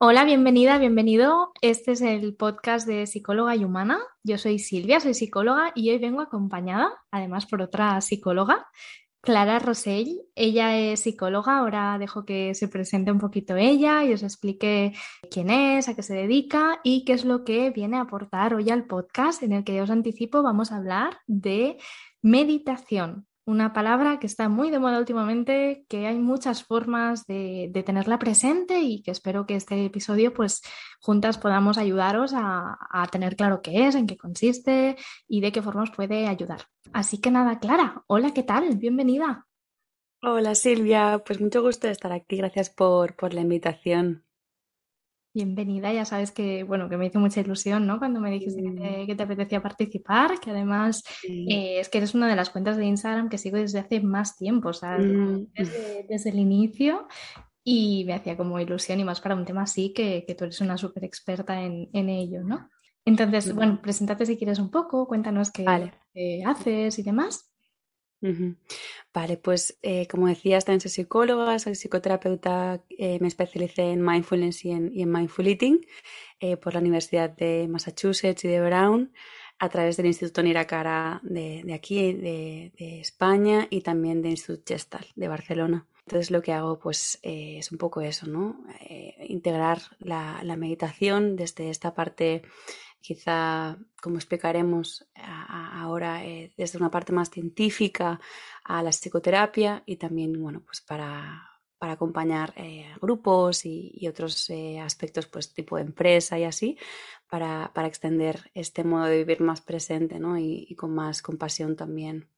Hola, bienvenida, bienvenido. Este es el podcast de Psicóloga y Humana. Yo soy Silvia, soy psicóloga y hoy vengo acompañada, además por otra psicóloga, Clara Rosell. Ella es psicóloga, ahora dejo que se presente un poquito ella y os explique quién es, a qué se dedica y qué es lo que viene a aportar hoy al podcast en el que ya os anticipo vamos a hablar de meditación una palabra que está muy de moda últimamente, que hay muchas formas de, tenerla presente y que espero que este episodio, pues juntas podamos ayudaros a, a, tener claro qué es, en qué consiste y de qué formas puede ayudar. Así que nada, Clara, hola, ¿qué tal? Bienvenida. Hola Silvia, pues mucho gusto de estar aquí, gracias por, por la invitación. Bienvenida, ya sabes que, bueno, que me hizo mucha ilusión, ¿no? Cuando me dijiste que, te, apetecía participar, que además eh, es que eres una de las cuentas de Instagram que sigo desde hace más tiempo, o sea, mm. desde, el inicio y me hacía como ilusión y más para un tema así que, tú eres una súper experta en, ello, ¿no? Entonces, bueno, preséntate si quieres un poco, cuéntanos qué haces y demás. Vale, pues eh, como decías, también soy psicóloga, soy psicoterapeuta, eh, me especialicé en mindfulness y en, mindful eating eh, por la Universidad de Massachusetts y de Brown a través del Instituto Niracara de, aquí, de, España y también del Instituto Gestal de Barcelona. Entonces lo que hago pues es un poco eso, ¿no? integrar la meditación desde esta parte quizá, como explicaremos ahora, eh, desde una parte más científica a la psicoterapia y también, bueno, pues para, para acompañar eh, grupos y, otros eh, aspectos, pues tipo empresa y así, para, para, extender este modo de vivir más presente ¿no? y con más compasión también.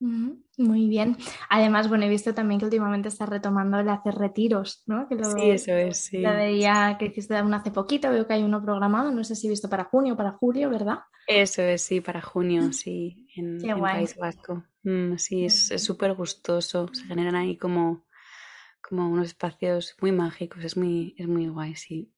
Muy bien. Además, bueno, he visto también que últimamente estás retomando el hacer retiros, ¿no? sí, eso es, sí. La veía que hiciste uno hace poquito, veo que hay uno programado, no sé si he visto para junio o para julio, ¿verdad? Eso es, sí, para junio, sí, en, País Vasco. Mm, sí, es súper gustoso, se generan ahí como, como unos espacios muy mágicos, es muy, es muy guay, sí.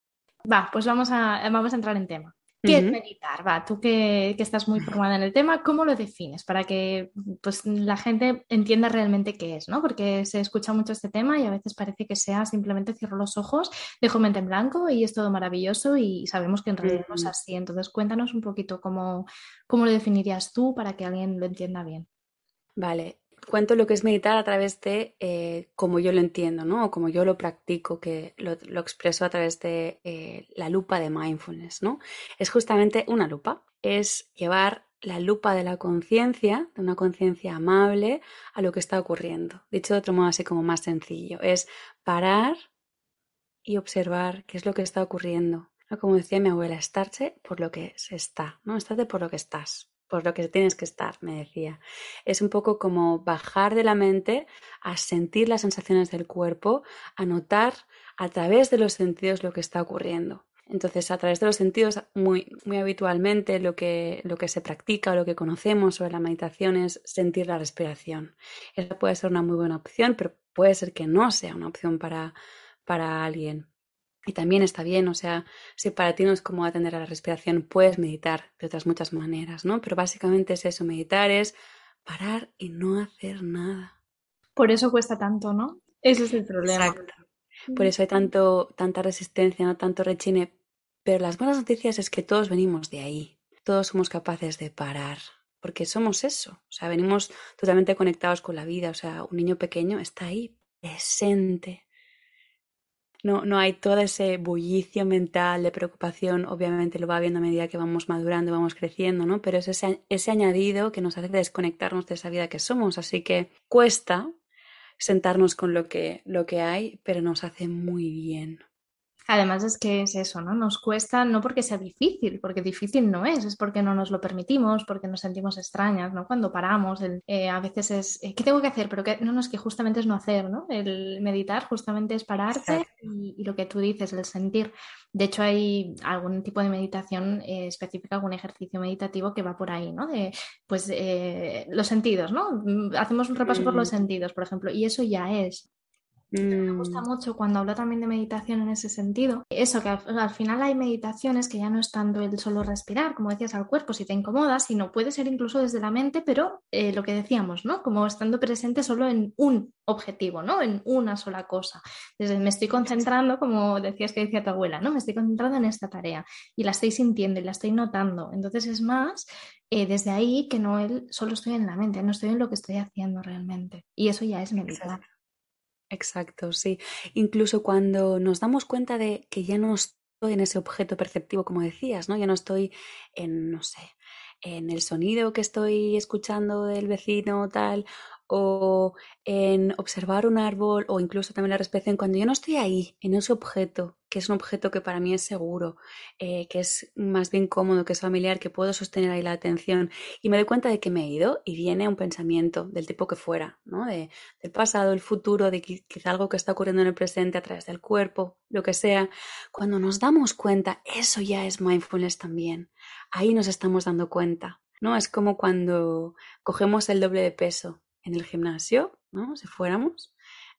Va, pues vamos a, vamos a entrar en tema. ¿Qué es meditar? Va, tú que, estás muy formada en el tema, ¿cómo lo defines? Para que pues, la gente entienda realmente qué es, ¿no? Porque se escucha mucho este tema y a veces parece que sea simplemente cierro los ojos, dejo mente en blanco y es todo maravilloso y sabemos que en realidad no es así. Entonces, cuéntanos un poquito cómo, cómo lo definirías tú para que alguien lo entienda bien. Vale, cuento lo que es meditar a través de eh, como yo lo entiendo, ¿no? O como yo lo practico, que lo, expreso a través de eh, la lupa de mindfulness, ¿no? Es justamente una lupa, es llevar la lupa de la conciencia, de una conciencia amable, a lo que está ocurriendo. Dicho de otro modo así como más sencillo, es parar y observar qué es lo que está ocurriendo. Como decía mi abuela, estarse por lo que se está, ¿no? Estate por lo que estás por lo que tienes que estar, me decía. Es un poco como bajar de la mente a sentir las sensaciones del cuerpo, a notar a través de los sentidos lo que está ocurriendo. Entonces, a través de los sentidos, muy, muy habitualmente lo que, lo que se practica o lo que conocemos sobre la meditación es sentir la respiración. Esa puede ser una muy buena opción, pero puede ser que no sea una opción para, para alguien. Y también está bien, o sea, si para ti no es como atender a la respiración, puedes meditar de otras muchas maneras, ¿no? Pero básicamente es eso, meditar es parar y no hacer nada. Por eso cuesta tanto, ¿no? Ese es el problema. Exacto. Por eso hay tanto, tanta resistencia, no tanto rechine. Pero las buenas noticias es que todos venimos de ahí. Todos somos capaces de parar. Porque somos eso. O sea, venimos totalmente conectados con la vida. O sea, un niño pequeño está ahí, presente, no, no hay todo ese bullicio mental de preocupación, obviamente lo va viendo a medida que vamos madurando, vamos creciendo, ¿no? Pero es ese, ese añadido que nos hace desconectarnos de esa vida que somos, así que cuesta sentarnos con lo que, lo que hay, pero nos hace muy bien. Además es que es eso, ¿no? Nos cuesta no porque sea difícil, porque difícil no es, es porque no nos lo permitimos, porque nos sentimos extrañas, ¿no? Cuando paramos, eh, a veces es, eh, ¿qué tengo que hacer? Pero que no, no, es que justamente es no hacer, ¿no? El meditar justamente es pararte y, y, lo que tú dices, el sentir. De hecho, hay algún tipo de meditación eh, específica, algún ejercicio meditativo que va por ahí, ¿no? De, pues, los sentidos, ¿no? Hacemos un repaso por los mm. sentidos, por ejemplo, y eso ya es me gusta mm. mucho cuando hablo también de meditación en ese sentido. Eso, que al, final hay meditaciones que ya no es tanto el solo respirar, como decías, al cuerpo, si te incomoda, sino puede ser incluso desde la mente, pero eh, lo que decíamos, ¿no? Como estando presente solo en un objetivo, ¿no? En una sola cosa. Desde me estoy concentrando, como decías que decía tu abuela, ¿no? Me estoy concentrando en esta tarea y la estoy sintiendo y la estoy notando. Entonces es más eh, desde ahí que no el, solo estoy en la mente, no estoy en lo que estoy haciendo realmente. Y eso ya es meditar. Exacto, sí. Incluso cuando nos damos cuenta de que ya no estoy en ese objeto perceptivo, como decías, ¿no? Ya no estoy en, no sé, en el sonido que estoy escuchando del vecino, tal, o en observar un árbol o incluso también la respiración, cuando yo no estoy ahí, en ese objeto, que es un objeto que para mí es seguro, eh, que es más bien cómodo, que es familiar, que puedo sostener ahí la atención y me doy cuenta de que me he ido y viene un pensamiento del tipo que fuera, ¿no? De, del pasado, el futuro, de quizá algo que está ocurriendo en el presente a través del cuerpo, lo que sea. Cuando nos damos cuenta, eso ya es mindfulness también. Ahí nos estamos dando cuenta. ¿no? Es como cuando cogemos el doble de peso en el gimnasio, ¿no? Si fuéramos,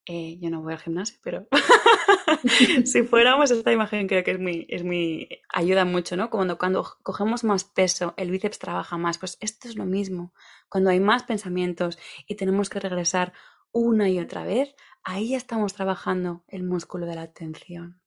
eh, yo no voy al gimnasio, pero si fuéramos, esta imagen creo que es muy, es muy, ayuda mucho, ¿no? Cuando, cuando cogemos más peso, el bíceps trabaja más, pues esto es lo mismo. Cuando hay más pensamientos y tenemos que regresar una y otra vez, ahí ya estamos trabajando el músculo de la atención.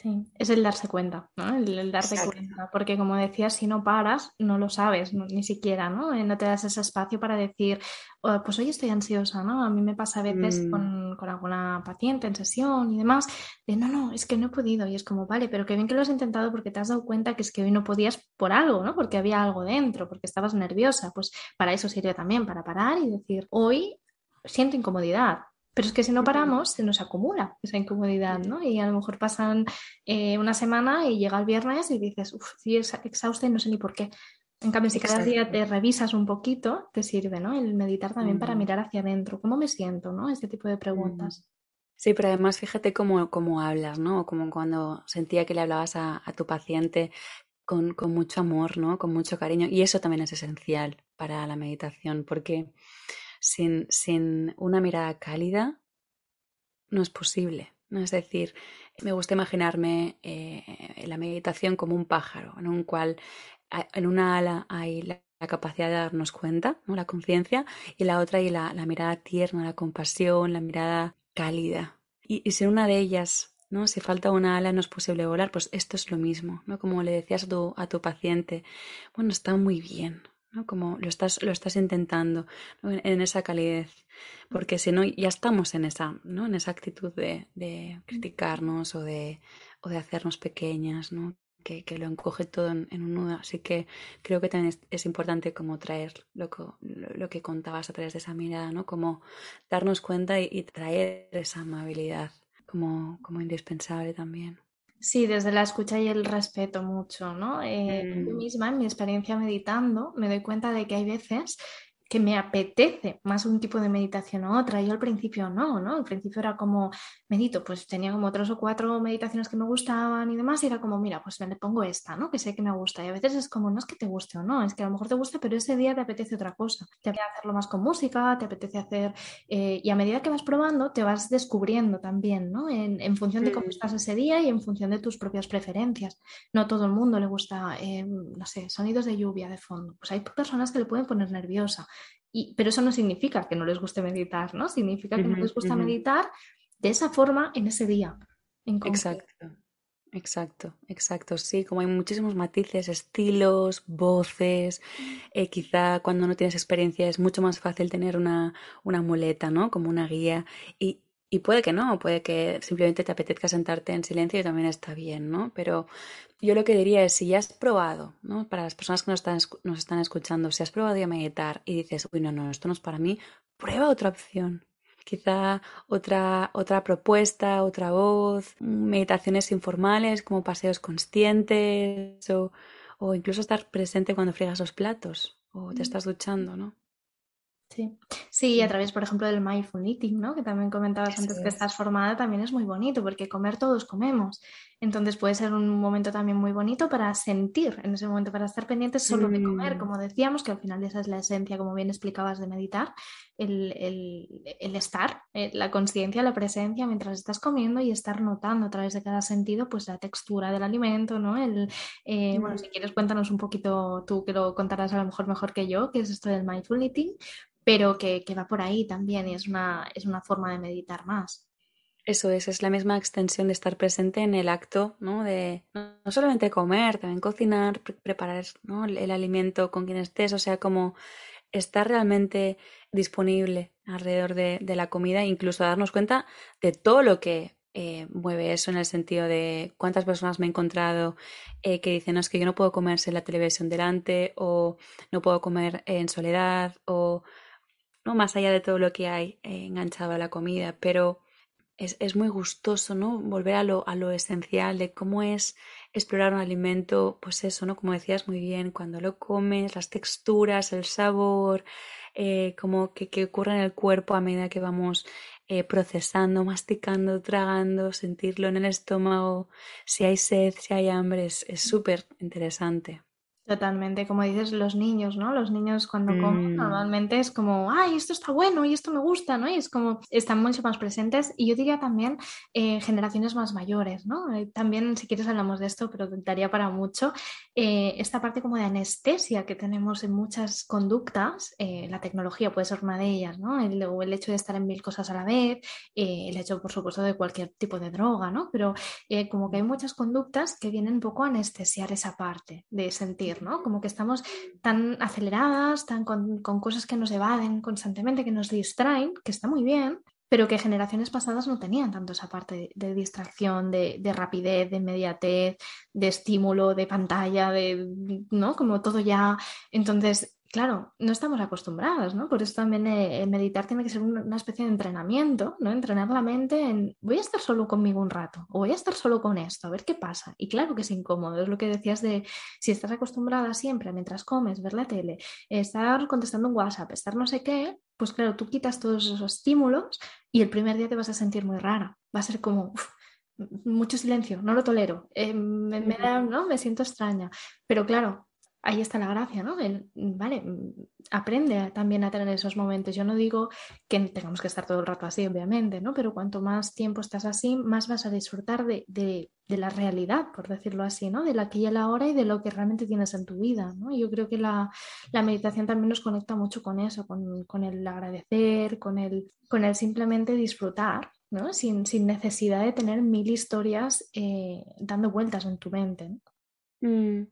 Sí, es el darse cuenta, ¿no? El, darte cuenta, porque como decías, si no paras, no lo sabes, ni siquiera, ¿no? Eh, no te das ese espacio para decir, oh, pues hoy estoy ansiosa, ¿no? A mí me pasa a veces mm. con, con, alguna paciente en sesión y demás, de no, no, es que no he podido, y es como, vale, pero qué bien que lo has intentado porque te has dado cuenta que es que hoy no podías por algo, ¿no? Porque había algo dentro, porque estabas nerviosa, pues para eso sirve también, para parar y decir, hoy siento incomodidad, pero es que si no paramos, se nos acumula esa incomodidad, ¿no? Y a lo mejor pasan eh, una semana y llega el viernes y dices, uff, estoy exhausta y no sé ni por qué. En cambio, si cada día te revisas un poquito, te sirve, ¿no? El meditar también para mirar hacia adentro. ¿Cómo me siento, no? Este tipo de preguntas. Sí, pero además fíjate cómo, cómo hablas, ¿no? Como cuando sentía que le hablabas a, a tu paciente con, con, mucho amor, ¿no? Con mucho cariño. Y eso también es esencial para la meditación, porque sin, sin una mirada cálida no es posible. ¿no? Es decir, me gusta imaginarme eh, la meditación como un pájaro, en un cual en una ala hay la, capacidad de darnos cuenta, ¿no? la conciencia, y la otra hay la, mirada tierna, la compasión, la mirada cálida. Y, y si una de ellas ¿no? Si falta una ala no es posible volar, pues esto es lo mismo, ¿no? Como le decías a a tu paciente, bueno, está muy bien, como lo estás, lo estás intentando en, esa calidez. Porque si no, ya estamos en esa, ¿no? En esa actitud de, criticarnos o de, o de hacernos pequeñas, ¿no? Que, lo encoge todo en, un nudo. Así que creo que también es, importante como traer lo que, lo, que contabas a través de esa mirada, ¿no? Como darnos cuenta y, traer esa amabilidad como, como indispensable también. Sí, desde la escucha y el respeto mucho, ¿no? Eh, Yo mm. misma, en mi experiencia meditando, me doy cuenta de que hay veces que me apetece más un tipo de meditación u otra. Yo al principio no, ¿no? Al principio era como, medito, pues tenía como tres o cuatro meditaciones que me gustaban y demás, y era como, mira, pues me pongo esta, ¿no? Que sé que me gusta. Y a veces es como, no es que te guste o no, es que a lo mejor te gusta, pero ese día te apetece otra cosa. Te apetece hacerlo más con música, te apetece hacer... Eh, y a medida que vas probando, te vas descubriendo también, ¿no? En, en función de cómo estás ese día y en función de tus propias preferencias. No todo el mundo le gusta, eh, no sé, sonidos de lluvia de fondo. Pues hay personas que le pueden poner nerviosa. Y, pero eso no significa que no les guste meditar, ¿no? Significa que no les gusta meditar de esa forma en ese día. exacto, exacto, exacto. Sí, como hay muchísimos matices, estilos, voces. Eh, quizá cuando no tienes experiencia es mucho más fácil tener una, una muleta, ¿no? Como una guía. Y, y puede que no, puede que simplemente te apetezca sentarte en silencio y también está bien, ¿no? Pero yo lo que diría es, si ya has probado, ¿no? Para las personas que nos están, nos están escuchando, si has probado a meditar y dices, uy, no, no, esto no es para mí, prueba otra opción quizá otra, otra propuesta, otra voz, meditaciones informales como paseos conscientes o, o incluso estar presente cuando friegas los platos o te estás duchando, ¿no? Sí. sí, a través, por ejemplo, del mindful eating, ¿no? Que también comentabas antes que estás formada, también es muy bonito, porque comer todos comemos. Entonces puede ser un momento también muy bonito para sentir en ese momento, para estar pendientes solo de comer, mm. como decíamos, que al final esa es la esencia, como bien explicabas, de meditar, el, el, estar, eh, la conciencia, la presencia mientras estás comiendo y estar notando a través de cada sentido, pues la textura del alimento, ¿no? El, eh, Bueno, si quieres cuéntanos un poquito, tú que lo contarás a lo mejor mejor que yo, qué es esto del mindful eating, pero que, va por ahí también y es una, es una forma de meditar más. Eso es, es la misma extensión de estar presente en el acto, ¿no? De no solamente comer, también cocinar, preparar el, alimento con quien estés, o sea, como estar realmente disponible alrededor de, la comida, incluso darnos cuenta de todo lo que eh, mueve eso en el sentido de cuántas personas me he encontrado eh, que dicen, no, es que yo no puedo comerse la televisión delante o no puedo comer en soledad o más allá de todo lo que hay eh, enganchado a la comida, pero es, muy gustoso, ¿no? Volver a lo, a lo esencial de cómo es explorar un alimento, pues eso, ¿no? Como decías muy bien, cuando lo comes, las texturas, el sabor, eh, como que, que, ocurre en el cuerpo a medida que vamos eh, procesando, masticando, tragando, sentirlo en el estómago, si hay sed, si hay hambre, es súper interesante. Totalmente, como dices, los niños, ¿no? Los niños cuando comen mm. normalmente es como, ay, esto está bueno y esto me gusta, ¿no? Y es como, están mucho más presentes y yo diría también eh, generaciones más mayores, ¿no? Eh, también, si quieres, hablamos de esto, pero daría para mucho. Eh, esta parte como de anestesia que tenemos en muchas conductas, la tecnología puede ser una de ellas, ¿no? El, el hecho de estar en mil cosas a la vez, el hecho, por supuesto, de cualquier tipo de droga, ¿no? Pero como que hay muchas conductas que vienen un poco a anestesiar esa parte de sentir. Como que estamos tan aceleradas, tan con, cosas que nos evaden constantemente, que nos distraen, que está muy bien, pero que generaciones pasadas no tenían tanto esa parte de, distracción, de, de, rapidez, de inmediatez, de estímulo, de pantalla, de, ¿no? Como todo ya. Entonces, claro, no estamos acostumbradas, ¿no? Por eso también eh, meditar tiene que ser una, especie de entrenamiento, ¿no? Entrenar la mente en voy a estar solo conmigo un rato o voy a estar solo con esto, a ver qué pasa. Y claro que es incómodo, es lo que decías de si estás acostumbrada siempre mientras comes, ver la tele, estar contestando un WhatsApp, estar no sé qué, pues claro, tú quitas todos esos estímulos y el primer día te vas a sentir muy rara, va a ser como... mucho silencio, no lo tolero, eh, me, ¿no? me siento extraña. Pero claro, ahí está la gracia, ¿no? vale, aprende también a tener esos momentos. Yo no digo que tengamos que estar todo el rato así, obviamente, ¿no? Pero cuanto más tiempo estás así, más vas a disfrutar de, la realidad, por decirlo así, ¿no? De la aquí y la hora y de lo que realmente tienes en tu vida, ¿no? Yo creo que la, meditación también nos conecta mucho con eso, con, el agradecer, con el, con el simplemente disfrutar. ¿no? Sin, necesidad de tener mil historias eh, dando vueltas en tu mente. ¿no? Mm,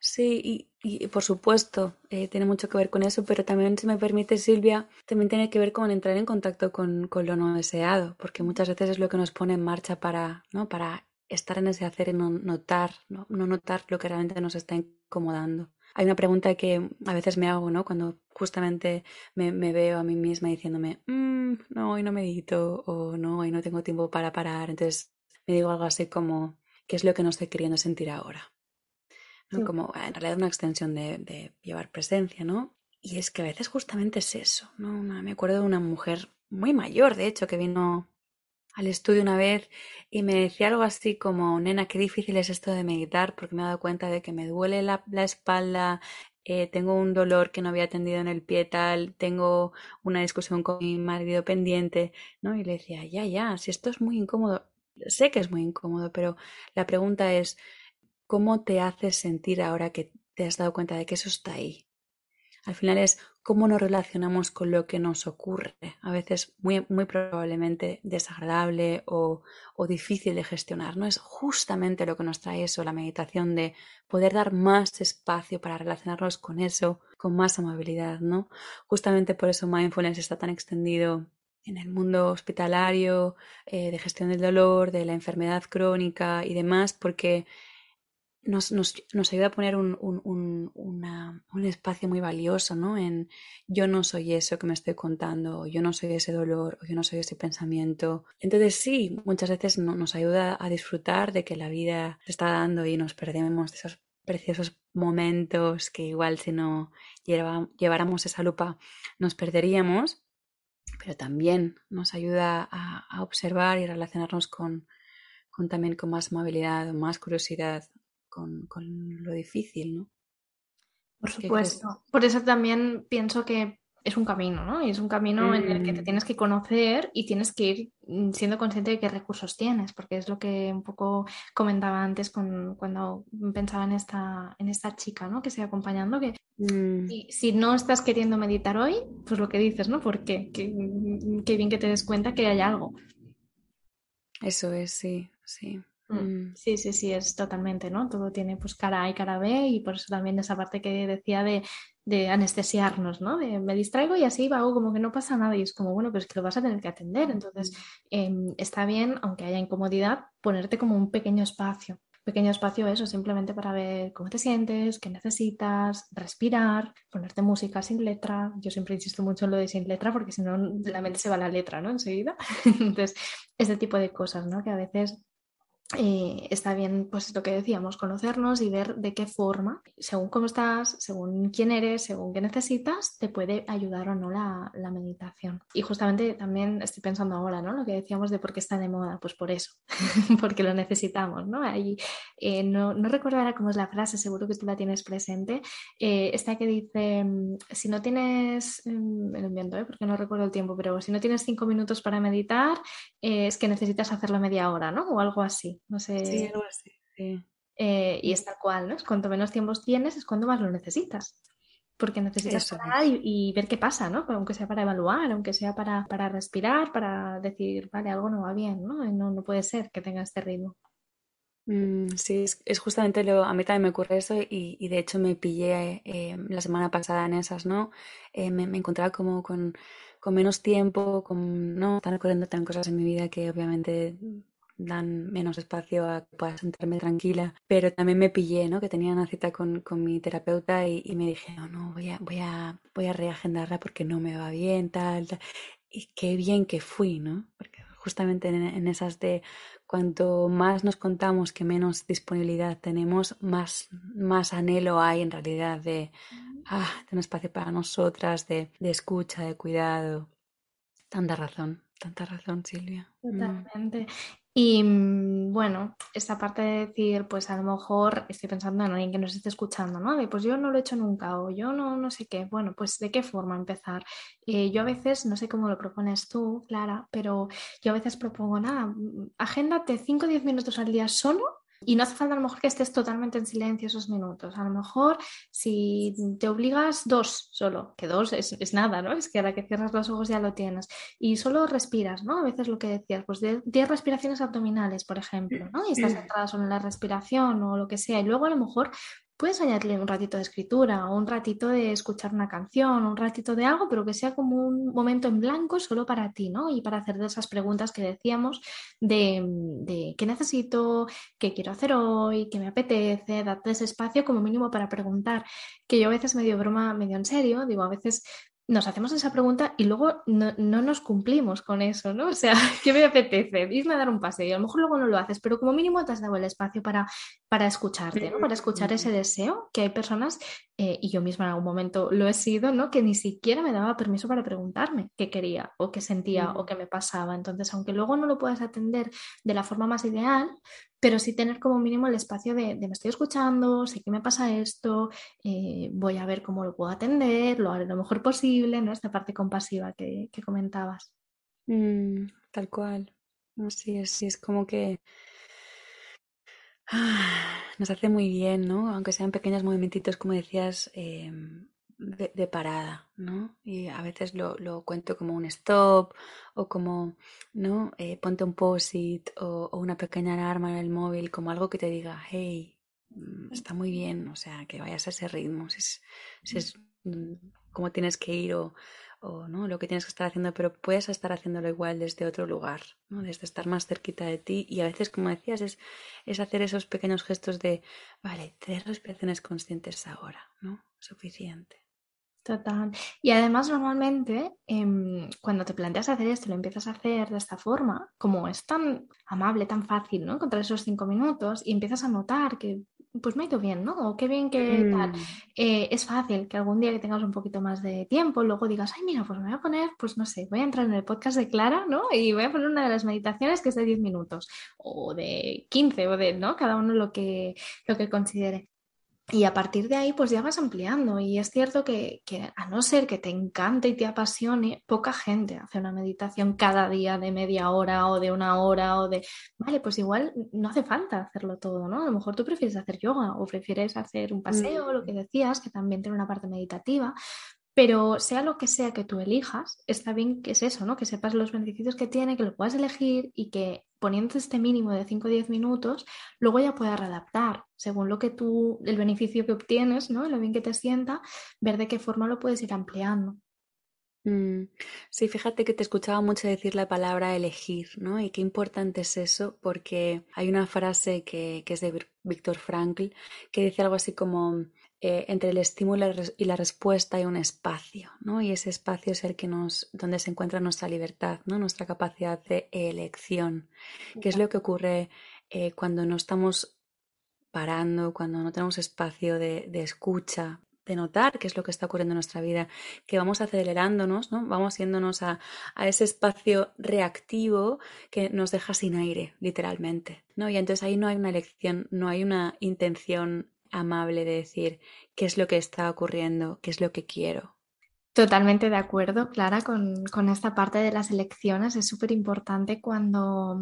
sí, y, por supuesto, eh, tiene mucho que ver con eso, pero también, si me permite, Silvia, también tiene que ver con entrar en contacto con, lo no deseado, porque muchas veces es lo que nos pone en marcha para, ¿no? para estar en ese hacer y no notar, ¿no? no notar lo que realmente nos está incomodando. Hay una pregunta que a veces me hago, ¿no? Cuando justamente me, me veo a mí misma diciéndome, mm, no, hoy no medito, o no, hoy no tengo tiempo para parar. Entonces me digo algo así como, ¿qué es lo que no estoy queriendo sentir ahora? Como en realidad una extensión de, llevar presencia, ¿no? Y es que a veces justamente es eso, ¿no? me acuerdo de una mujer muy mayor, de hecho, que vino al estudio una vez y me decía algo así como, nena, qué difícil es esto de meditar porque me he dado cuenta de que me duele la, espalda, eh, tengo un dolor que no había atendido en el pie tal, tengo una discusión con mi marido pendiente, ¿no? Y le decía, ya, ya, si esto es muy incómodo, sé que es muy incómodo, pero la pregunta es, cómo te haces sentir ahora que te has dado cuenta de que eso está ahí. Al final es cómo nos relacionamos con lo que nos ocurre, a veces muy, muy probablemente desagradable o, difícil de gestionar. No es justamente lo que nos trae eso, la meditación de poder dar más espacio para relacionarnos con eso, con más amabilidad, ¿no? Justamente por eso mindfulness está tan extendido en el mundo hospitalario, eh, de gestión del dolor, de la enfermedad crónica y demás, porque nos, nos, ayuda a poner un, un, un, espacio muy valioso, ¿no? En yo no soy eso que me estoy contando, yo no soy ese dolor, o yo no soy ese pensamiento. Entonces sí, muchas veces nos ayuda a disfrutar de que la vida se está dando y nos perdemos de esos preciosos momentos que igual si no lleváramos esa lupa nos perderíamos, pero también nos ayuda a, a observar y relacionarnos con, con, también con más amabilidad, más curiosidad, con, con lo difícil, ¿no? Por supuesto. Por eso también pienso que es un camino, ¿no? Y es un camino en el que te mm. tienes que conocer y tienes que ir mm, siendo consciente de qué recursos tienes, porque es lo que un poco comentaba antes con, cuando pensaba en esta, en esta chica, ¿no? Que estoy acompañando, que mm. si, no estás queriendo meditar hoy, pues lo que dices, ¿no? ¿Por qué? Qué, qué bien que te des cuenta que hay algo. Eso es, sí, sí. Sí, sí, sí, es totalmente, ¿no? Todo tiene pues cara A y cara B y por eso también esa parte que decía de de anestesiarnos, ¿no? me distraigo y así hago como que no pasa nada y es como, bueno, pero es que lo vas a tener que atender. Entonces, em, está bien, aunque haya incomodidad, ponerte como un pequeño espacio. Pequeño espacio eso, simplemente para ver cómo te sientes, qué necesitas, respirar, ponerte música sin letra. Yo siempre insisto mucho en lo de sin letra porque si no la mente se va a la letra, ¿no? Enseguida. Entonces, ese tipo de cosas, ¿no? Que a veces eh, está bien, pues lo que decíamos, conocernos y ver de qué forma, según cómo estás, según quién eres, según qué necesitas, te puede ayudar o no la, meditación. Y justamente también estoy pensando ahora, ¿no? Lo que decíamos de por qué está de moda, pues por eso, porque lo necesitamos, ¿no? Ahí, eh, no, no, recuerdo ahora cómo es la frase, seguro que tú la tienes presente, eh, esta que dice, mm, si no tienes, mm, me lo invento, porque no recuerdo el tiempo, pero si no tienes cinco minutos para meditar, es que necesitas hacerlo media hora, ¿no? O algo así. No sé. Sí, algo así. Eh, y es tal cual, ¿no? Cuanto menos tiempos tienes es cuando más lo necesitas. Porque necesitas parar y, ver qué pasa, ¿no? Aunque sea para evaluar, aunque sea para, para respirar, para decir, vale, algo no va bien, ¿no? No, no puede ser que tenga este ritmo. Mm, sí, es, justamente lo, a mí también me ocurre eso y, de hecho me pillé eh, la semana pasada en esas, ¿no? Eh, me, encontraba como con, con, menos tiempo, con, ¿no? Están ocurriendo tan cosas en mi vida que obviamente dan menos espacio a que pueda sentarme tranquila. Pero también me pillé, ¿no? Que tenía una cita con, con mi terapeuta y, me dije, no, no, voy a, voy a, voy a reagendarla porque no me va bien, tal, tal. Y qué bien que fui, ¿no? Porque justamente en, esas de cuanto más nos contamos que menos disponibilidad tenemos, más, más anhelo hay en realidad de, ah, de un espacio para nosotras, de, de escucha, de cuidado. Tanta razón, tanta razón, Silvia. Mm. Y mm, bueno, esta parte de decir, pues a lo mejor estoy pensando en alguien que nos esté escuchando, ¿no? De pues yo no lo he hecho nunca o yo no, no sé qué. Bueno, pues de qué forma empezar. Eh, yo a veces, no sé cómo lo propones tú, Clara, pero yo a veces propongo, nada, mm, agéndate 5 o 10 minutos al día solo y no hace falta a lo mejor que estés totalmente en silencio esos minutos. A lo mejor si te obligas dos solo, que dos es, nada, ¿no? Es que a la que cierras los ojos ya lo tienes. Y solo respiras, ¿no? A veces lo que decías, pues 10 respiraciones abdominales, por ejemplo, ¿no? Y estás centrada solo en la respiración o lo que sea. Y luego a lo mejor puedes añadirle un ratito de escritura un ratito de escuchar una canción, un ratito de algo, pero que sea como un momento en blanco solo para ti, ¿no? Y para hacer de esas preguntas que decíamos de, de qué necesito, qué quiero hacer hoy, qué me apetece, darte ese espacio como mínimo para preguntar, que yo a veces medio broma, medio en serio, digo, a veces nos hacemos esa pregunta y luego no, nos cumplimos con eso, ¿no? O sea, ¿qué me apetece? Irme a dar un paseo y a lo mejor luego no lo haces, pero como mínimo te has dado el espacio para, para escucharte, ¿no? Para escuchar ese deseo, que hay personas, eh, y yo misma en algún momento lo he sido, ¿no? Que ni siquiera me daba permiso para preguntarme qué quería o qué sentía o qué me pasaba. Entonces, aunque luego no lo puedas atender de la forma más ideal, pero sí tener como mínimo el espacio de, me estoy escuchando, sé que me pasa esto, eh, voy a ver cómo lo puedo atender, lo haré lo mejor posible, ¿no? Esta parte compasiva que, comentabas. Mm, tal cual. Sí, es, sí, es como que nos hace muy bien, ¿no? Aunque sean pequeños movimientos, como decías, em, de, parada, ¿no? Y a veces lo, lo, cuento como un stop o como, ¿no? Eh, ponte un post-it o, una pequeña alarma en el móvil, como algo que te diga, hey, mm, está muy bien, o sea, que vayas a ese ritmo, es como tienes que ir o, o ¿no? lo que tienes que estar haciendo, pero puedes estar haciéndolo igual desde otro lugar, ¿no? desde estar más cerquita de ti y a veces, como decías, es, es hacer esos pequeños gestos de, vale, tres respiraciones conscientes ahora, ¿no? Suficiente. Total. Y además normalmente em, cuando te planteas hacer esto, lo empiezas a hacer de esta forma, como es tan amable, tan fácil, ¿no? Encontrar esos cinco minutos y empiezas a notar que pues me ha ido bien, ¿no? O qué bien que tal. Mm. Eh, es fácil que algún día que tengas un poquito más de tiempo, luego digas, ay, mira, pues me voy a poner, pues no sé, voy a entrar en el podcast de Clara, ¿no? Y voy a poner una de las meditaciones que es de 10 minutos, o de 15, o de, ¿no? Cada uno lo que, lo que considere. Y a partir de ahí, pues ya vas ampliando. Y es cierto que, a no ser que te encante y te apasione, poca gente hace una meditación cada día de media hora o de una hora o de, vale, pues igual no hace falta hacerlo todo, ¿no? A lo mejor tú prefieres hacer yoga o prefieres hacer un paseo, lo que mm. decías, que también tiene una parte meditativa, pero sea lo que sea que tú elijas, está bien que es eso, ¿no? Que sepas los beneficios que tiene, que lo puedas elegir y que poniendo este mínimo de 5 o 10 minutos, luego ya puedas readaptar según lo que tú, el beneficio que obtienes, ¿no? Lo bien que te sienta, ver de qué forma lo puedes ir ampliando. Mm, sí, fíjate que te escuchaba mucho decir la palabra elegir, ¿no? Y qué importante es eso, porque hay una frase que, que es de Víctor Frankl que dice algo así como eh, entre el estímulo y la respuesta hay un espacio, ¿no? Y ese espacio es el que nos, donde se encuentra nuestra libertad, ¿no? Nuestra capacidad de elección, que es lo que ocurre eh, cuando no estamos parando, cuando no tenemos espacio de, escucha, de notar qué es lo que está ocurriendo en nuestra vida, que vamos acelerándonos, ¿no? Vamos yéndonos a, a, ese espacio reactivo que nos deja sin aire, literalmente, ¿no? Y entonces ahí no hay una elección, no hay una intención amable de decir qué es lo que está ocurriendo, qué es lo que quiero. Totalmente de acuerdo, Clara, con, con esta parte de las elecciones. Es súper importante cuando,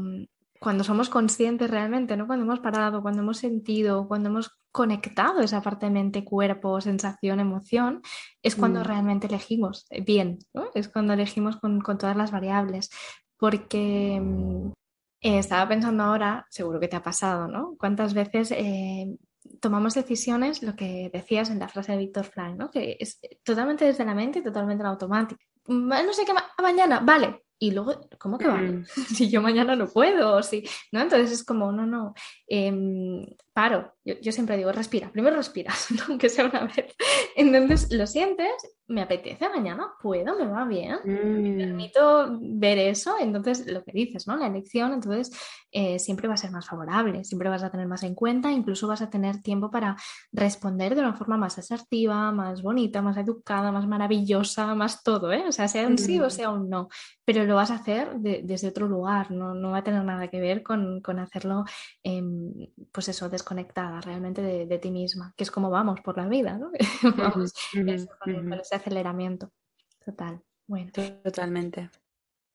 cuando somos conscientes realmente, ¿no? Cuando hemos parado, cuando hemos sentido, cuando hemos conectado esa parte de mente, cuerpo, sensación, emoción, es cuando mm. realmente elegimos bien, ¿no? Es cuando elegimos con, con todas las variables. Porque mm, eh, estaba pensando ahora, seguro que te ha pasado, ¿no? ¿Cuántas veces eh, tomamos decisiones, lo que decías en la frase de Víctor Frank, ¿no? que es totalmente desde la mente y totalmente en automático. No sé qué, mañana, vale, y luego, ¿cómo que va? Mm. si yo mañana no puedo, si, ¿no? Entonces es como, no, no, em, paro. Yo, siempre digo, respira, primero respiras, aunque sea una vez. Entonces lo sientes, me apetece mañana, puedo, me va bien, me mm. permito ver eso, entonces lo que dices, ¿no? La elección, entonces eh, siempre va a ser más favorable, siempre vas a tener más en cuenta, incluso vas a tener tiempo para responder de una forma más asertiva, más bonita, más educada, más maravillosa, más todo, ¿eh? O sea, sea un sí o mm. sea un no, pero lo vas a hacer desde otro lugar, no, no, va a tener nada que ver con, con hacerlo, pues eso, realmente de, ti misma, que es como vamos por la vida, ¿no? vamos, con, ese aceleramiento. Total. Bueno. Totalmente.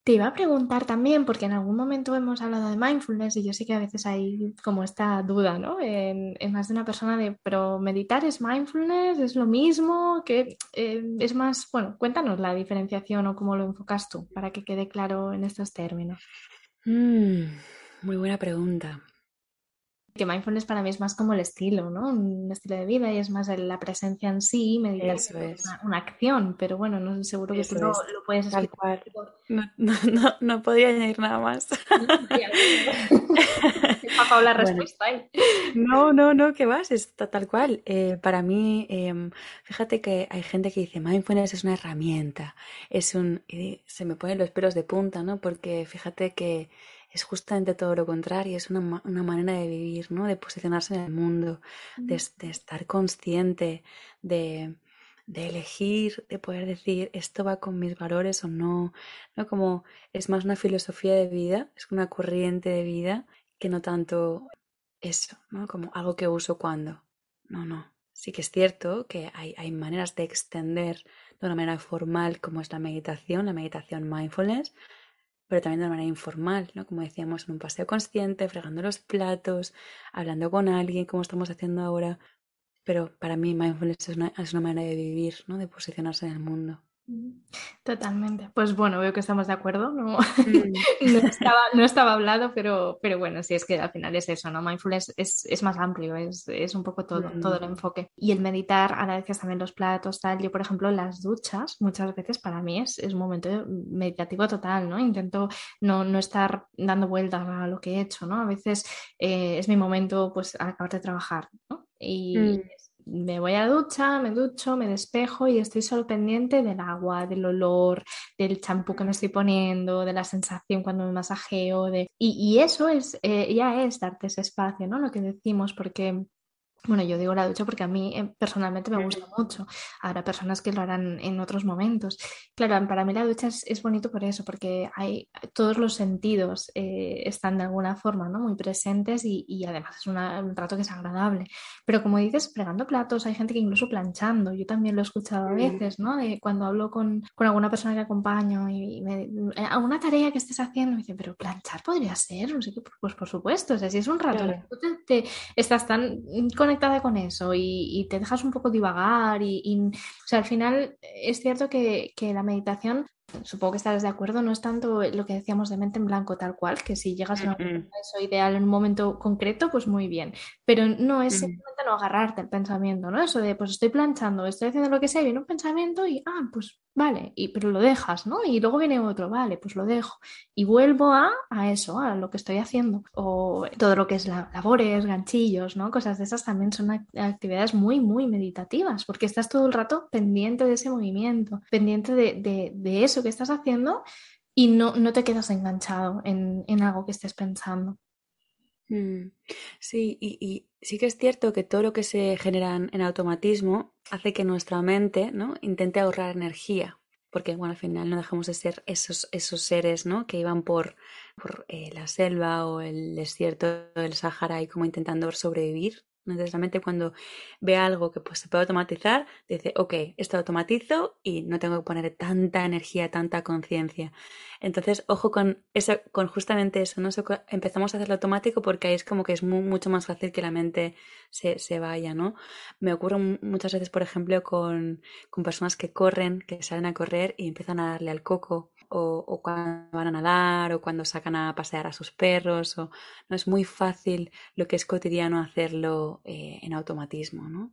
Te iba a preguntar también, porque en algún momento hemos hablado de mindfulness y yo sé que a veces hay como esta duda, ¿no? En, más de una persona de, pero meditar es mindfulness, es lo mismo, que eh, es más, bueno, cuéntanos la diferenciación o cómo lo enfocas tú para que quede claro en estos términos. Mm, muy buena pregunta que mindfulness para mí es más como el estilo, ¿no? Un estilo de vida y es más la presencia en sí, meditar es. una, acción, pero bueno, no seguro que tú lo, puedes explicar. No, no, no, no, podía añadir nada más. la respuesta No, no, no, ¿qué vas? Es tal cual. Eh, para mí, em, fíjate que hay gente que dice mindfulness es una herramienta, es un... Y se me ponen los pelos de punta, ¿no? Porque fíjate que es justamente todo lo contrario, es una, manera de vivir, ¿no? De posicionarse en el mundo, de, estar consciente, de, elegir, de poder decir esto va con mis valores o no, ¿no? Como es más una filosofía de vida, es una corriente de vida que no tanto eso, ¿no? Como algo que uso cuando. No, no. Sí que es cierto que hay, hay maneras de extender de una manera formal como es la meditación, la meditación mindfulness, pero también de manera informal, ¿no? Como decíamos, en un paseo consciente, fregando los platos, hablando con alguien, como estamos haciendo ahora. Pero para mí mindfulness es una, es manera de vivir, ¿no? De posicionarse en el mundo. Totalmente. Pues bueno, veo que estamos de acuerdo. No, mm. no, estaba, hablado, pero, pero bueno, sí es que al final es eso, ¿no? Mindfulness es, es más amplio, es, es, un poco todo, todo el mm. enfoque. Y el meditar, a la vez que también los platos, tal. Yo, por ejemplo, las duchas, muchas veces para mí es, es un momento meditativo total, ¿no? Intento no, no estar dando vueltas a lo que he hecho, ¿no? A veces eh, es mi momento, pues, al acabar de trabajar, ¿no? Y mm me voy a ducha, me ducho, me despejo y estoy solo pendiente del agua, del olor, del champú que me estoy poniendo, de la sensación cuando me masajeo. De... Y, eso es, eh, ya es darte ese espacio, ¿no? Lo que decimos, porque bueno, yo digo la ducha porque a mí eh, personalmente me gusta mucho. Habrá personas que lo harán en otros momentos. Claro, para mí la ducha es, bonito por eso, porque hay todos los sentidos eh, están de alguna forma ¿no? muy presentes y, además es un rato que es agradable. Pero como dices, fregando platos, hay gente que incluso planchando. Yo también lo he escuchado a veces, ¿no? cuando hablo con, alguna persona que acompaño y me, eh, alguna tarea que estés haciendo, me dicen, pero planchar podría ser, no sé qué, pues por supuesto, o sea, si es un rato, te, estás tan con conectada con eso y, te dejas un poco divagar y, o sea, al final es cierto que, que la meditación supongo que estarás de acuerdo, no es tanto lo que decíamos de mente en blanco tal cual, que si llegas a eso ideal en un momento concreto, pues muy bien, pero no es simplemente no agarrarte el pensamiento, ¿no? Eso de, pues estoy planchando, estoy haciendo lo que sea, viene un pensamiento y, ah, pues vale, y, pero lo dejas, ¿no? Y luego viene otro, vale, pues lo dejo y vuelvo a, a eso, a lo que estoy haciendo, o todo lo que es la, labores, ganchillos, ¿no? Cosas de esas también son actividades muy, muy meditativas, porque estás todo el rato pendiente de ese movimiento, pendiente de, de, de eso que estás haciendo y no, no te quedas enganchado en, algo que estés pensando. Mm, sí, y, sí que es cierto que todo lo que se genera en automatismo hace que nuestra mente ¿no? intente ahorrar energía, porque bueno, al final no dejamos de ser esos, esos seres ¿no? que iban por, por eh, la selva o el desierto del Sahara y como intentando sobrevivir Necesariamente cuando ve algo que pues, se puede automatizar, dice, ok, esto automatizo y no tengo que poner tanta energía, tanta conciencia. Entonces, ojo con eso, con justamente eso, ¿no? empezamos a hacerlo automático porque ahí es como que es mucho más fácil que la mente se, se vaya, ¿no? Me ocurre muchas veces, por ejemplo, con, con personas que corren, que salen a correr y empiezan a darle al coco o, cuando van a nadar o cuando sacan a pasear a sus perros. O, no es muy fácil lo que es cotidiano hacerlo eh, en automatismo, ¿no?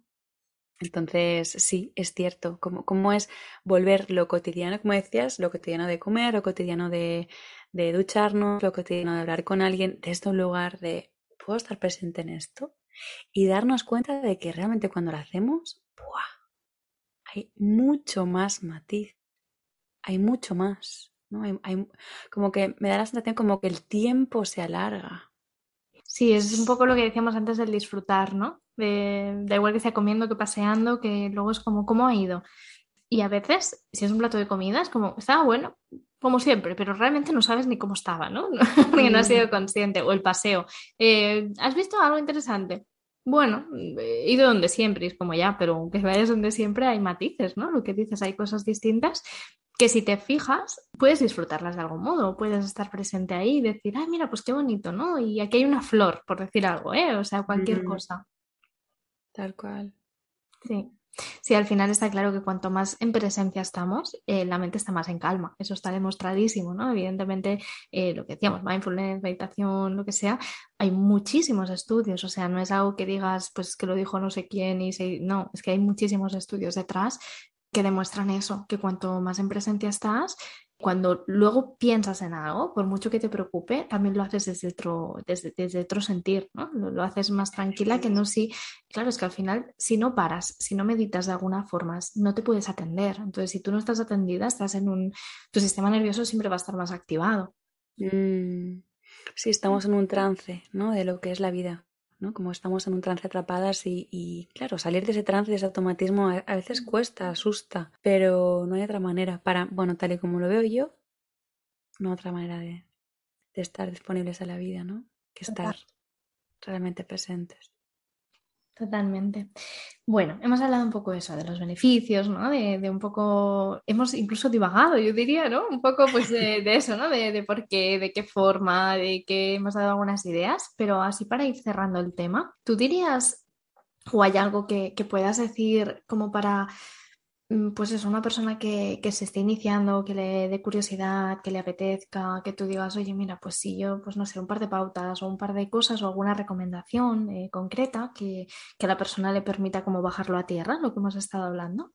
Entonces, sí, es cierto. ¿Cómo, es volver lo cotidiano, como decías, lo cotidiano de comer, lo cotidiano de, de ducharnos, lo cotidiano de hablar con alguien, desde un lugar de, ¿puedo estar presente en esto? Y darnos cuenta de que realmente cuando lo hacemos, hay mucho más matiz hay mucho más, ¿no? Hay, como que me da la sensación como que el tiempo se alarga. Sí, es un poco lo que decíamos antes del disfrutar, ¿no? De, da igual que sea comiendo que paseando, que luego es como, ¿cómo ha ido? Y a veces, si es un plato de comida, es como, estaba bueno, como siempre, pero realmente no sabes ni cómo estaba, ¿no? Porque no has sido mm. consciente. O el paseo. Eh, ¿Has visto algo interesante? Bueno, he ido donde siempre, es como ya, pero aunque vayas donde siempre hay matices, ¿no? Lo que dices, hay cosas distintas que si te fijas, puedes disfrutarlas de algún modo, puedes estar presente ahí y decir, ay, mira, pues qué bonito, ¿no? Y aquí hay una flor, por decir algo, ¿eh? O sea, cualquier cosa. Tal cual. Sí. Sí, al final está claro que cuanto más en presencia estamos, eh, la mente está más en calma. Eso está demostradísimo, ¿no? Evidentemente, eh, lo que decíamos, mindfulness, meditación, lo que sea, hay muchísimos estudios. O sea, no es algo que digas, pues que lo dijo no sé quién y se... no, es que hay muchísimos estudios detrás que demuestran eso, que cuanto más en presencia estás, cuando luego piensas en algo, por mucho que te preocupe, también lo haces desde otro, desde, desde otro sentir, ¿no? Lo, haces más tranquila que no si, claro, es que al final, si no paras, si no meditas de alguna forma, no te puedes atender. Entonces, si tú no estás atendida, estás en un, tu sistema nervioso siempre va a estar más activado. Mm. Sí, estamos en un trance, ¿no? De lo que es la vida. ¿No? Como estamos en un trance atrapadas y, claro, salir de ese trance, de ese automatismo, a, veces cuesta, asusta, pero no hay otra manera para, bueno, tal y como lo veo yo, no hay otra manera de, de estar disponibles a la vida, ¿no? Que estar realmente presentes. Totalmente. Bueno, hemos hablado un poco de eso, de los beneficios, ¿no? De, un poco, hemos incluso divagado, yo diría, ¿no? Un poco pues de, eso, ¿no? De, por qué, de qué forma, de que hemos dado algunas ideas, pero así para ir cerrando el tema, ¿tú dirías o hay algo que, puedas decir como para pues es una persona que, que se esté iniciando, que le dé curiosidad, que le apetezca, que tú digas, oye, mira, pues sí, yo, pues no sé, un par de pautas o un par de cosas o alguna recomendación eh, concreta que, que a la persona le permita como bajarlo a tierra, lo que hemos estado hablando.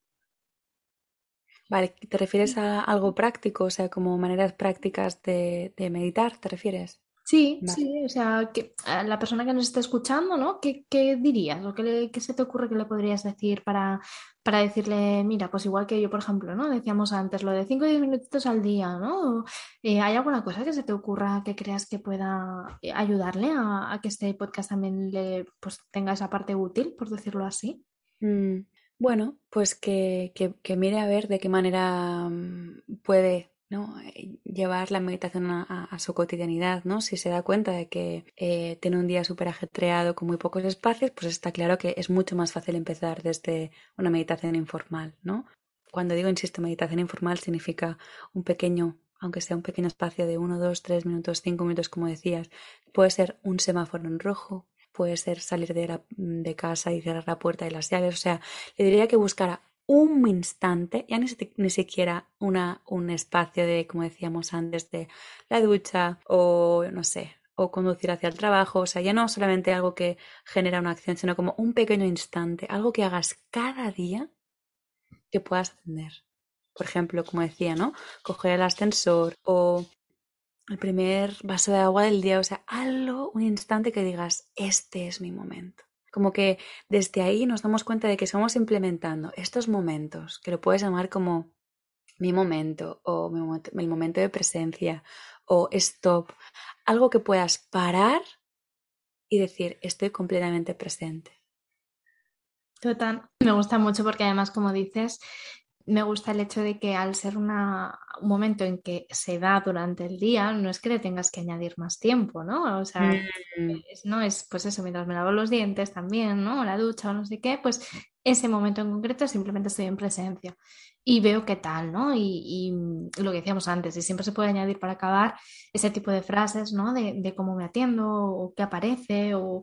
Vale, ¿te refieres a algo práctico? O sea, como maneras prácticas de, de meditar, ¿te refieres? Sí, Vale. sí, o sea, que a la persona que nos está escuchando, ¿no? ¿Qué, qué dirías o qué, le- qué se te ocurre que le podrías decir para, para decirle, mira, pues igual que yo, por ejemplo, ¿no? Decíamos antes lo de 5 o 10 minutitos al día, ¿no? Eh, ¿hay alguna cosa que se te ocurra que creas que pueda eh, ayudarle a, a que este podcast también le, pues, tenga esa parte útil, por decirlo así? Mm, Bueno, pues que, que- que mire a ver de qué manera mm, puede, ¿no? eh, llevar la meditación a, su cotidianidad, ¿no? Si se da cuenta de que eh, tiene un día súper ajetreado con muy pocos espacios, pues está claro que es mucho más fácil empezar desde una meditación informal, ¿no? Cuando digo, insisto, meditación informal significa un pequeño, aunque sea un pequeño espacio de uno, dos, tres minutos, cinco minutos, como decías, puede ser un semáforo en rojo puede ser salir de casa y cerrar la puerta y las llaves. O sea, le diría que buscara un instante, ya ni, ni siquiera una, un espacio de, como decíamos antes, de la ducha o no sé, o conducir hacia el trabajo. O sea, ya no solamente algo que genera una acción, sino como un pequeño instante, algo que hagas cada día que puedas atender. Por ejemplo, como decía, ¿no? Coger el ascensor o el primer vaso de agua del día, o sea, algo, un instante que digas, este es mi momento. Como que desde ahí nos damos cuenta de que estamos implementando estos momentos, que lo puedes llamar como mi momento o mi momento, el momento de presencia o stop, algo que puedas parar y decir, estoy completamente presente. Total, me gusta mucho porque además, como dices, me gusta el hecho de que al ser una, un momento en que se da durante el día, no es que le tengas que añadir más tiempo, ¿no? O sea, Mm, es- no es pues eso, mientras me lavo los dientes también, ¿no? O la ducha o no sé qué, pues ese momento en concreto simplemente estoy en presencia y veo qué tal, ¿no? Y, y lo que decíamos antes, y siempre se puede añadir para acabar ese tipo de frases, ¿no? De, de cómo me atiendo o qué aparece o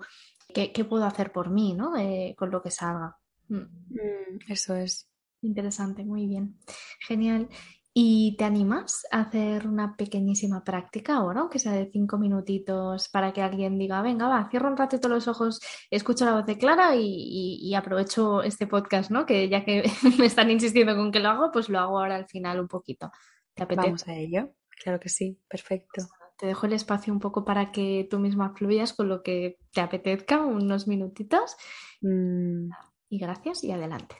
qué, qué puedo hacer por mí, ¿no? Eh, con lo que salga. Mm. mm, eso es. Interesante, muy bien. Genial. ¿Y te animas a hacer una pequeñísima práctica ahora, aunque sea de cinco minutitos, para que alguien diga, venga, va, cierro un ratito los ojos, escucho la voz de Clara y, y- y aprovecho este podcast, ¿no? Que ya que me están insistiendo con que lo hago, pues lo hago ahora al final un poquito. ¿Te apetece? Vamos a ello. Claro que sí, perfecto. Te dejo el espacio un poco para que tú misma fluyas con lo que te apetezca, unos minutitos. Mm, Y gracias y adelante.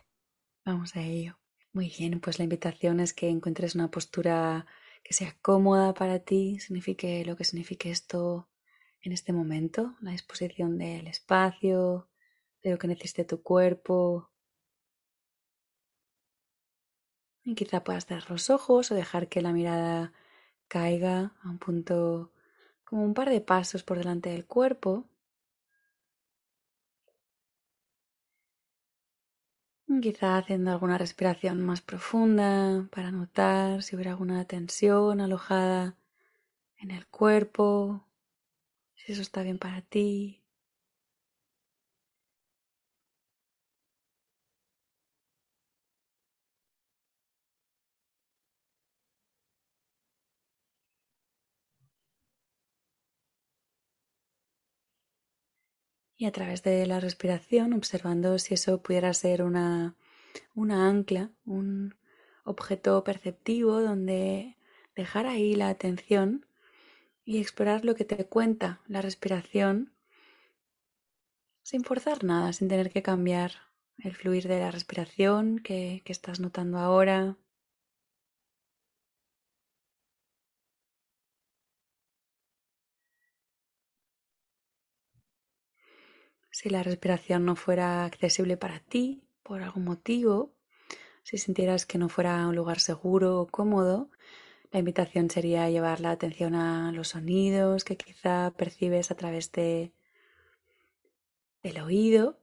Vamos a ello. Muy bien, pues la invitación es que encuentres una postura que sea cómoda para ti, signifique lo que signifique esto en este momento, la disposición del espacio, de lo que necesite tu cuerpo. Y quizá puedas cerrar los ojos o dejar que la mirada caiga a un punto como un par de pasos por delante del cuerpo. Quizá haciendo alguna respiración más profunda para notar si hubiera alguna tensión alojada en el cuerpo, si eso está bien para ti. Y a través de la respiración, observando si eso pudiera ser una, una ancla, un objeto perceptivo donde dejar ahí la atención y explorar lo que te cuenta la respiración sin forzar nada, sin tener que cambiar el fluir de la respiración que, que estás notando ahora. Si la respiración no fuera accesible para ti por algún motivo, si sintieras que no fuera un lugar seguro o cómodo, la invitación sería llevar la atención a los sonidos que quizá percibes a través de, del oído,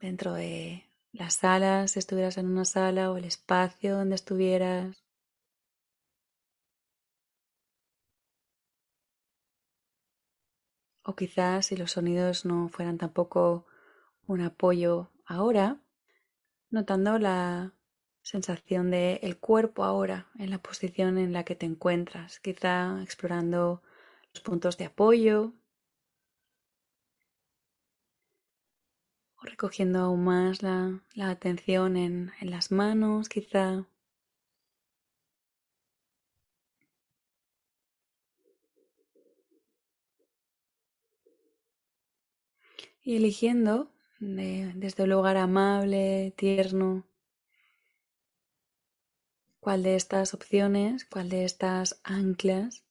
dentro de las salas, si estuvieras en una sala o el espacio donde estuvieras. O quizás si los sonidos no fueran tampoco un apoyo ahora, notando la sensación del el cuerpo ahora en la posición en la que te encuentras, quizá explorando los puntos de apoyo o recogiendo aún más la, la atención en, en las manos, quizá y eligiendo desde un lugar amable, tierno, cuál de estas opciones, cuál de estas anclas,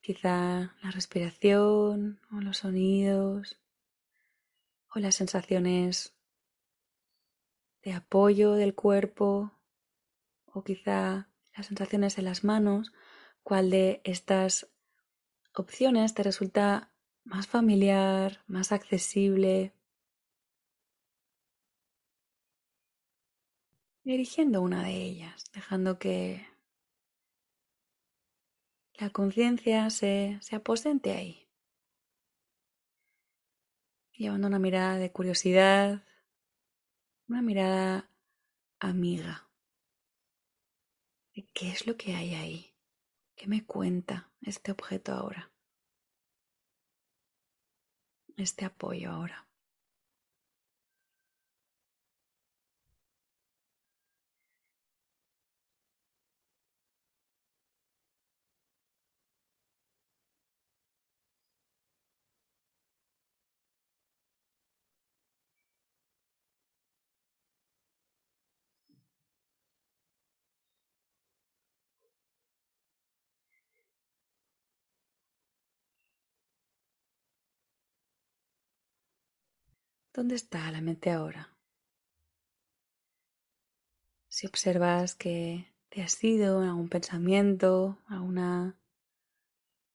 quizá la respiración o los sonidos o las sensaciones de apoyo del cuerpo o quizá las sensaciones en las manos, cuál de estas opciones te resulta más familiar, más accesible. Dirigiendo una de ellas, dejando que la conciencia se, se aposente ahí. Llevando una mirada de curiosidad, una mirada amiga. ¿Qué es lo que hay ahí? ¿Qué me cuenta este objeto ahora? Este apoyo ahora. ¿Dónde está la mente ahora? Si observas que te has ido en algún pensamiento, alguna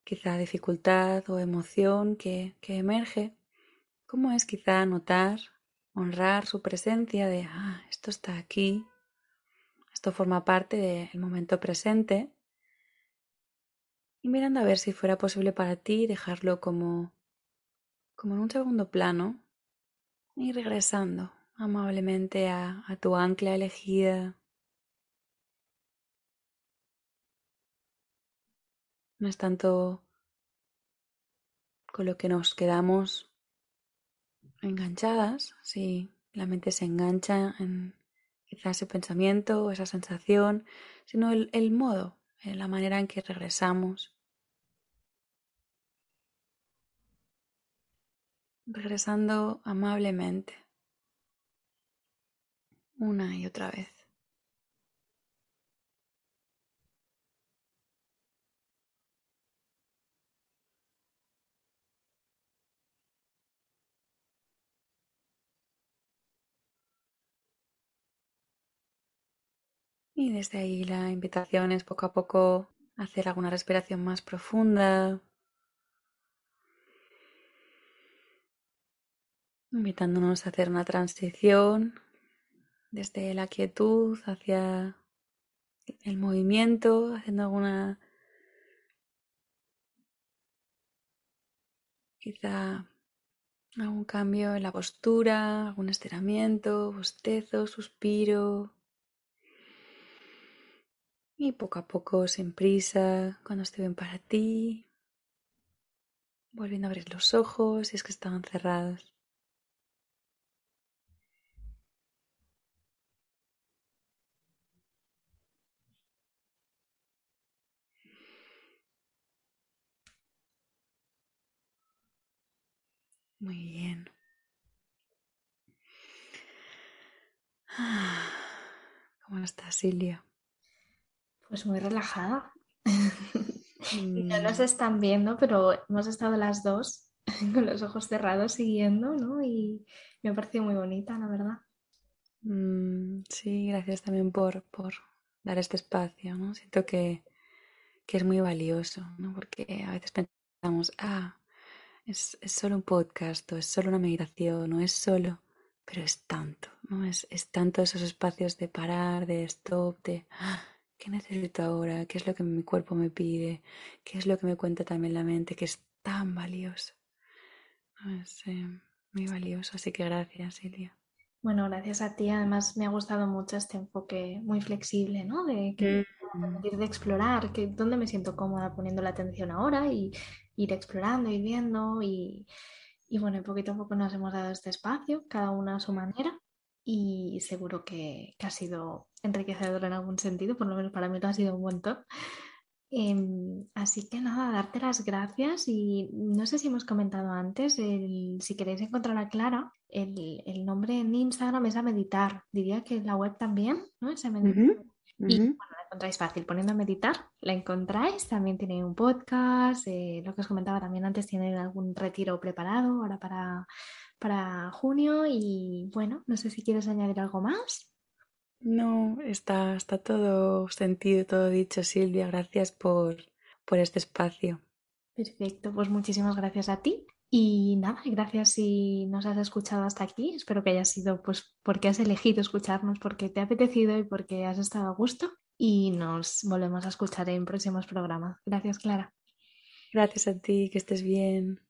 quizá dificultad o emoción que, emerge, ¿cómo es quizá notar, honrar su presencia de, ah, esto está aquí, esto forma parte del momento presente? Y mirando a ver si fuera posible para ti dejarlo como, como en un segundo plano, y regresando amablemente a, a tu ancla elegida. No es tanto con lo que nos quedamos enganchadas, si la mente se engancha en quizás ese pensamiento o esa sensación, sino el, el modo, la manera en que regresamos regresando amablemente una y otra vez. Y desde ahí la invitación es poco a poco hacer alguna respiración más profunda, invitándonos a hacer una transición desde la quietud hacia el movimiento, haciendo alguna quizá algún cambio en la postura, algún estiramiento, bostezo, suspiro. Y poco a poco, sin prisa, cuando esté bien para ti, volviendo a abrir los ojos si es que estaban cerrados. Muy bien. ¿Cómo estás, Silvia? Pues muy relajada. No nos mm. están viendo, pero hemos estado las dos con los ojos cerrados siguiendo, ¿no? Y me ha parecido muy bonita, la verdad. Mm, sí, gracias también por, por dar este espacio, ¿no? Siento que, que es muy valioso, ¿no? Porque a veces pensamos, ah, es, solo un podcast o es solo una meditación no es solo, pero es tanto, ¿no? Es, es tanto esos espacios de parar, de stop, de ah, ¿qué necesito ahora? ¿Qué es lo que mi cuerpo me pide? ¿Qué es lo que me cuenta también la mente? Que es tan valioso. Es eh, muy valioso, así que gracias, Silvia. Bueno, gracias a ti. Además, me ha gustado mucho este enfoque muy flexible, ¿no? De que Mm. de explorar, que dónde me siento cómoda poniendo la atención ahora y ir explorando, ir viendo y, y bueno, y poquito a poco nos hemos dado este espacio, cada una a su manera y seguro que, ha sido enriquecedor en algún sentido, por lo menos para mí lo ha sido un montón. Em, así que nada, darte las gracias y no sé si hemos comentado antes, el- si queréis encontrar a Clara, el, el nombre en Instagram es a meditar, diría que la web también, ¿no? Es a meditar. Y bueno, la encontráis fácil, poniendo a meditar, la encontráis, también tiene un podcast, eh, lo que os comentaba también antes, tiene algún retiro preparado ahora para, para junio y bueno, no sé si quieres añadir algo más. No, está, está todo sentido, todo dicho, Silvia. Gracias por, por este espacio. Perfecto, pues muchísimas gracias a ti. Y nada, gracias si nos has escuchado hasta aquí. Espero que haya sido pues porque has elegido escucharnos, porque te ha apetecido y porque has estado a gusto. Y nos volvemos a escuchar en próximos programas. Gracias, Clara. Gracias a ti, que estés bien.